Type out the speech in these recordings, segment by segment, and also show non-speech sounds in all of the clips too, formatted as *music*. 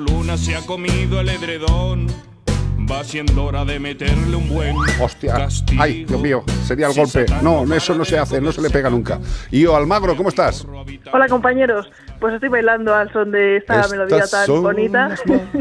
Luna se ha comido el edredón. Va siendo hora de meterle un buen Hostia. castigo. Ay, Dios mío, sería el golpe. No, eso no se hace, no se le pega nunca. Yo, Almagro, ¿cómo estás? Hola compañeros, pues estoy bailando al son de esta melodía tan son bonita.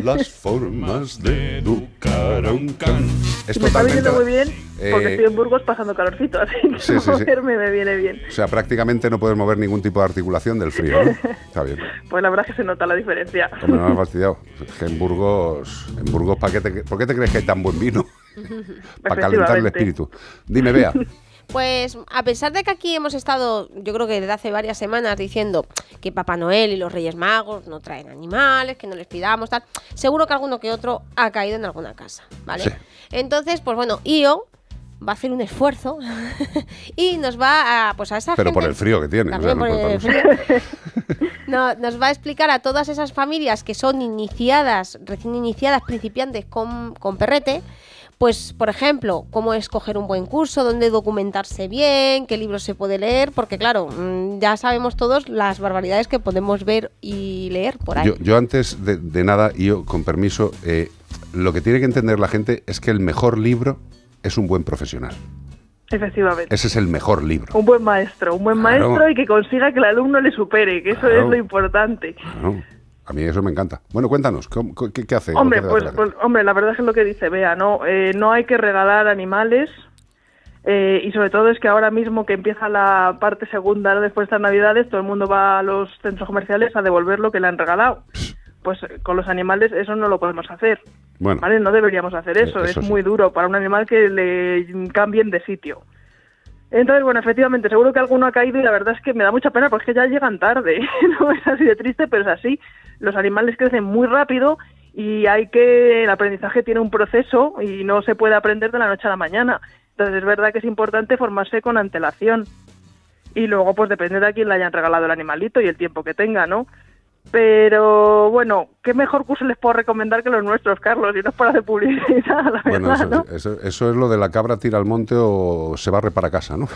las formas de educar a un can. *laughs* Es Y me está totalmente... viniendo muy bien porque eh, estoy en Burgos pasando calorcito, *laughs* así que Sí, sí, sí. moverme me viene bien. O sea, prácticamente no puedes mover ningún tipo de articulación del frío, ¿no? *laughs* Está bien. Pues la verdad es que se nota la diferencia. Hombre, no me has fastidiado. Es que en Burgos, en Burgos ¿para qué te, ¿por qué te crees que hay tan buen vino? Para calentar el espíritu. Dime, Bea. Pues a pesar de que aquí hemos estado, yo creo que desde hace varias semanas diciendo que Papá Noel y los Reyes Magos no traen animales, que no les pidamos tal, seguro que alguno que otro ha caído en alguna casa, ¿vale? Sí. Entonces, pues bueno, Io va a hacer un esfuerzo *laughs* y nos va a, pues a esa Pero gente- por el frío que tiene. o sea, También no por el frío. *laughs* *laughs* No, nos va a explicar a todas esas familias que son iniciadas, recién iniciadas, principiantes con, con perrete, pues, por ejemplo, cómo escoger un buen curso, dónde documentarse bien, qué libros se puede leer, porque claro, mm, ya sabemos todos las barbaridades que podemos ver y leer por ahí. Yo, yo antes de, de nada, y yo con permiso, eh, lo que tiene que entender la gente es que el mejor libro es un buen profesional. Efectivamente. Ese es el mejor libro. Un buen maestro, un buen Claro. maestro y que consiga que el alumno le supere, que eso Claro. es lo importante. Claro. A mí eso me encanta. Bueno, cuéntanos, ¿cómo- qué, qué hace? Hombre, pues, la pues, hombre, la verdad es lo que dice Bea, ¿no? Eh, no hay que regalar animales eh, y sobre todo es que ahora mismo que empieza la parte segunda ¿no? después de estas navidades, todo el mundo va a los centros comerciales a devolver lo que le han regalado. Pues eh, con los animales eso no lo podemos hacer, Bueno, ¿vale? No deberíamos hacer eso, Eh, eso es sí. muy duro para un animal que le cambien de sitio. Entonces, bueno, efectivamente, seguro que alguno ha caído y la verdad es que me da mucha pena porque ya llegan tarde. *laughs* no es así de triste, pero es así. Los animales crecen muy rápido y hay que el aprendizaje tiene un proceso y no se puede aprender de la noche a la mañana. Entonces, es verdad que es importante formarse con antelación. Y luego, pues depende de a quién le hayan regalado el animalito y el tiempo que tenga, ¿no? Pero bueno, ¿qué mejor curso les puedo recomendar que los nuestros, Carlos? Y no es para hacer publicidad, la bueno verdad, eso, ¿no? eso- eso es lo de la cabra tira al monte o se barre para casa, ¿no?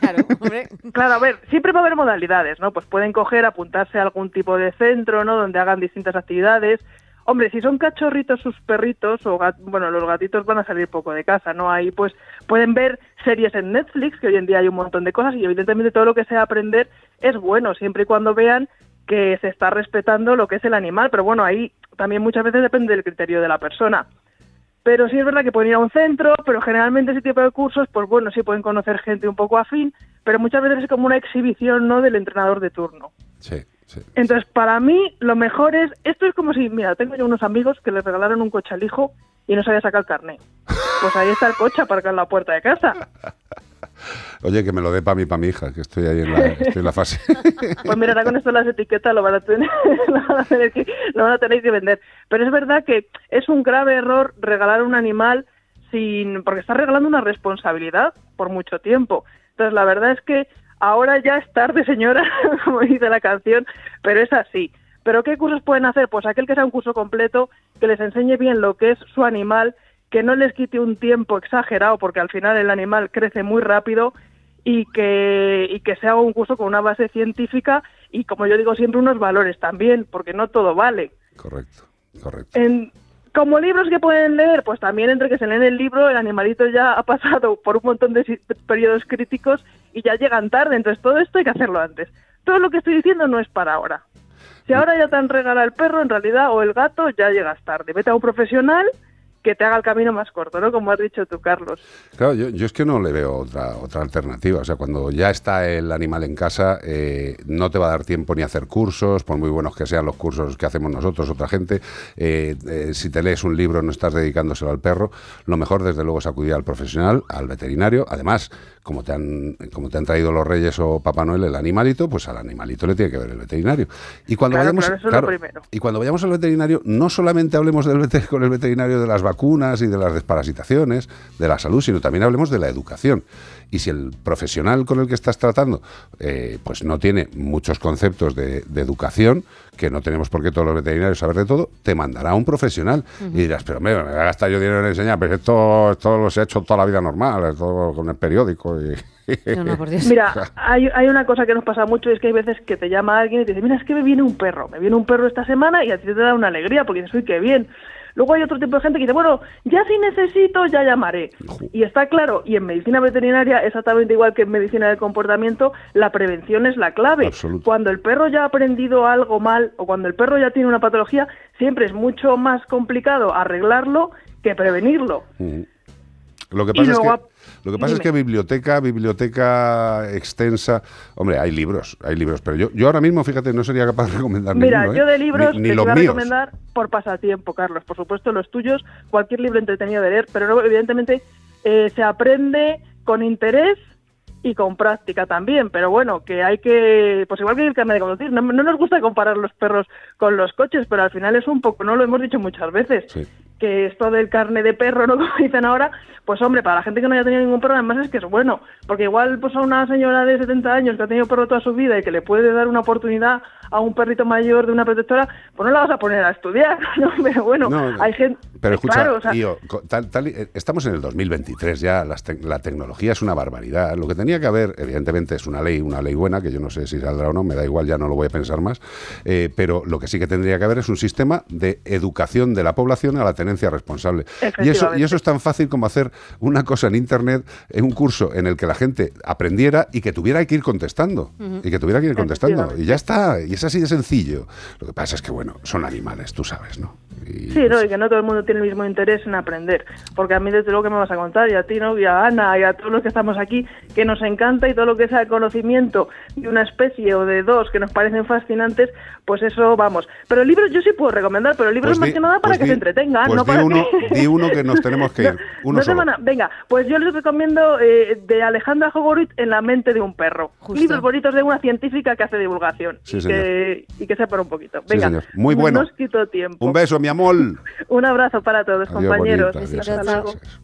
Claro, *laughs* hombre. Claro, a ver, siempre va a haber modalidades, ¿no? Pues pueden coger, apuntarse a algún tipo de centro, ¿no? Donde hagan distintas actividades. Hombre, si son cachorritos sus perritos, o gat- bueno, los gatitos van a salir poco de casa, ¿no? Ahí pues pueden ver series en Netflix, que hoy en día hay un montón de cosas, y evidentemente todo lo que sea aprender es bueno, siempre y cuando vean que se está respetando lo que es el animal, pero bueno, ahí también muchas veces depende del criterio de la persona. Pero sí es verdad que pueden ir a un centro, pero generalmente ese tipo de cursos, pues bueno, sí pueden conocer gente un poco afín, pero muchas veces es como una exhibición, ¿no?, del entrenador de turno. Sí, sí. Entonces, para mí, lo mejor es, esto es como si, mira, tengo yo unos amigos que les regalaron un coche al hijo y no sabía sacar el carnet. Pues ahí está el coche aparcado en la puerta de casa. Oye, que me lo dé para mí, para mi hija, que estoy ahí en la, fase. *laughs* Pues mira, con esto las etiquetas lo van a tener, *laughs* lo van a tener que, lo van a tener que vender. Pero es verdad que es un grave error regalar un animal sin, porque estás regalando una responsabilidad por mucho tiempo. Entonces la verdad es que ahora ya es tarde, señora, *laughs* como dice la canción, pero es así. ¿Pero qué cursos pueden hacer? Pues aquel que sea un curso completo, que les enseñe bien lo que es su animal, que no les quite un tiempo exagerado, porque al final el animal crece muy rápido y que, y que sea un curso con una base científica y, como yo digo siempre, unos valores también, porque no todo vale. correcto, correcto. En, como libros que pueden leer, pues también entre que se leen el libro, el animalito ya ha pasado por un montón de periodos críticos y ya llegan tarde, entonces todo esto hay que hacerlo antes. Todo lo que estoy diciendo no es para ahora. Si ahora ya te han regalado el perro, en realidad, o el gato, ya llegas tarde. Vete a un profesional que te haga el camino más corto, ¿no? Como has dicho tú, Carlos. Claro, yo, yo es que no le veo otra, otra alternativa. O sea, cuando ya está el animal en casa, eh, no te va a dar tiempo ni a hacer cursos, por muy buenos que sean los cursos que hacemos nosotros, otra gente. Eh, eh, si te lees un libro, no estás dedicándoselo al perro. Lo mejor, desde luego, es acudir al profesional, al veterinario. Además, como te han, como te han traído los Reyes o Papá Noel el animalito, pues al animalito le tiene que ver el veterinario. Y cuando Claro, vayamos, claro, y cuando vayamos al veterinario, no solamente hablemos del con el veterinario de las vacunas y de las desparasitaciones, de la salud, sino también hablemos de la educación. Y si el profesional con el que estás tratando eh, pues no tiene muchos conceptos de, de educación, que no tenemos por qué todos los veterinarios saber de todo, te mandará a un profesional. Y dirás, pero me, me voy a gastar yo dinero en enseñar, pero esto, esto lo he hecho toda la vida normal, todo con el periódico. Y... No, no, por *laughs* Dios. Mira, hay, hay una cosa que nos pasa mucho y es que hay veces que te llama alguien y te dice, mira, es que me viene un perro, me viene un perro esta semana y a ti te da una alegría porque dices, uy, qué bien. Luego hay otro tipo de gente que dice, bueno, ya si necesito, ya llamaré. Y está claro, y en medicina veterinaria, exactamente igual que en medicina del comportamiento, la prevención es la clave. Absoluto. Cuando el perro ya ha aprendido algo mal o cuando el perro ya tiene una patología, siempre es mucho más complicado arreglarlo que prevenirlo. Lo que Y pasa, es que, lo que, pasa es que biblioteca, biblioteca extensa, hombre, hay libros, hay libros, pero yo, yo ahora mismo, fíjate, no sería capaz de recomendar Mira, ninguno, ¿eh? yo de libros ni, ni te los voy a míos. recomendar por pasatiempo, Carlos. Por supuesto, los tuyos, cualquier libro entretenido de leer, pero evidentemente, eh, se aprende con interés y con práctica también. Pero bueno, que hay que, pues igual que el carnet de conducir, no, no nos gusta comparar los perros con los coches, pero al final es un poco, no lo hemos dicho muchas veces, Sí. Que esto del carne de perro, ¿no? *laughs* Como dicen ahora, pues hombre, para la gente que no haya tenido ningún perro, además es que es bueno, porque igual pues a una señora de 70 años que ha tenido perro toda su vida y que le puede dar una oportunidad a un perrito mayor de una protectora, pues no la vas a poner a estudiar, *laughs* ¿no? Pero bueno, No, hay gente... Pero escucha, claro, o sea, tío, tal- tal estamos en el 2023 ya, las tec- la tecnología es una barbaridad. Lo que tenía que haber, evidentemente, es una ley, una ley buena, que yo no sé si saldrá o no, me da igual, ya no lo voy a pensar más, eh, pero lo que sí que tendría que haber es un sistema de educación de la población a la tenencia responsable. Y eso, y eso es tan fácil como hacer una cosa en Internet, en un curso en el que la gente aprendiera y que tuviera que ir contestando. Y que tuviera que ir contestando. Y ya está, y es así de sencillo. Lo que pasa es que, bueno, son animales, tú sabes, ¿no? Y, Sí, no, y que no todo el mundo tiene el mismo interés en aprender. Porque a mí, desde luego, que me vas a contar, y a ti, ¿no? Y a Ana, y a todos los que estamos aquí, que nos encanta y todo lo que sea el conocimiento de una especie o de dos que nos parecen fascinantes, pues eso, vamos. Pero libros yo sí puedo recomendar, pero libros Pues más di- que nada para pues que di- se entretengan, pues no di para uno- que... di uno que nos tenemos que *laughs* ir, No, uno no solo. Venga, pues yo les recomiendo eh, de Alejandra Jogorit En la mente de un perro. Justo. Libros bonitos de una científica que hace divulgación. Sí, y, que, y que sepa un poquito. Sí, Venga, señor. Muy no bueno. os quito tiempo. Un beso, mi amor. *laughs* Un abrazo para todos, Adiós, compañeros. bonita, adiós, Hasta adiós. luego. adiós.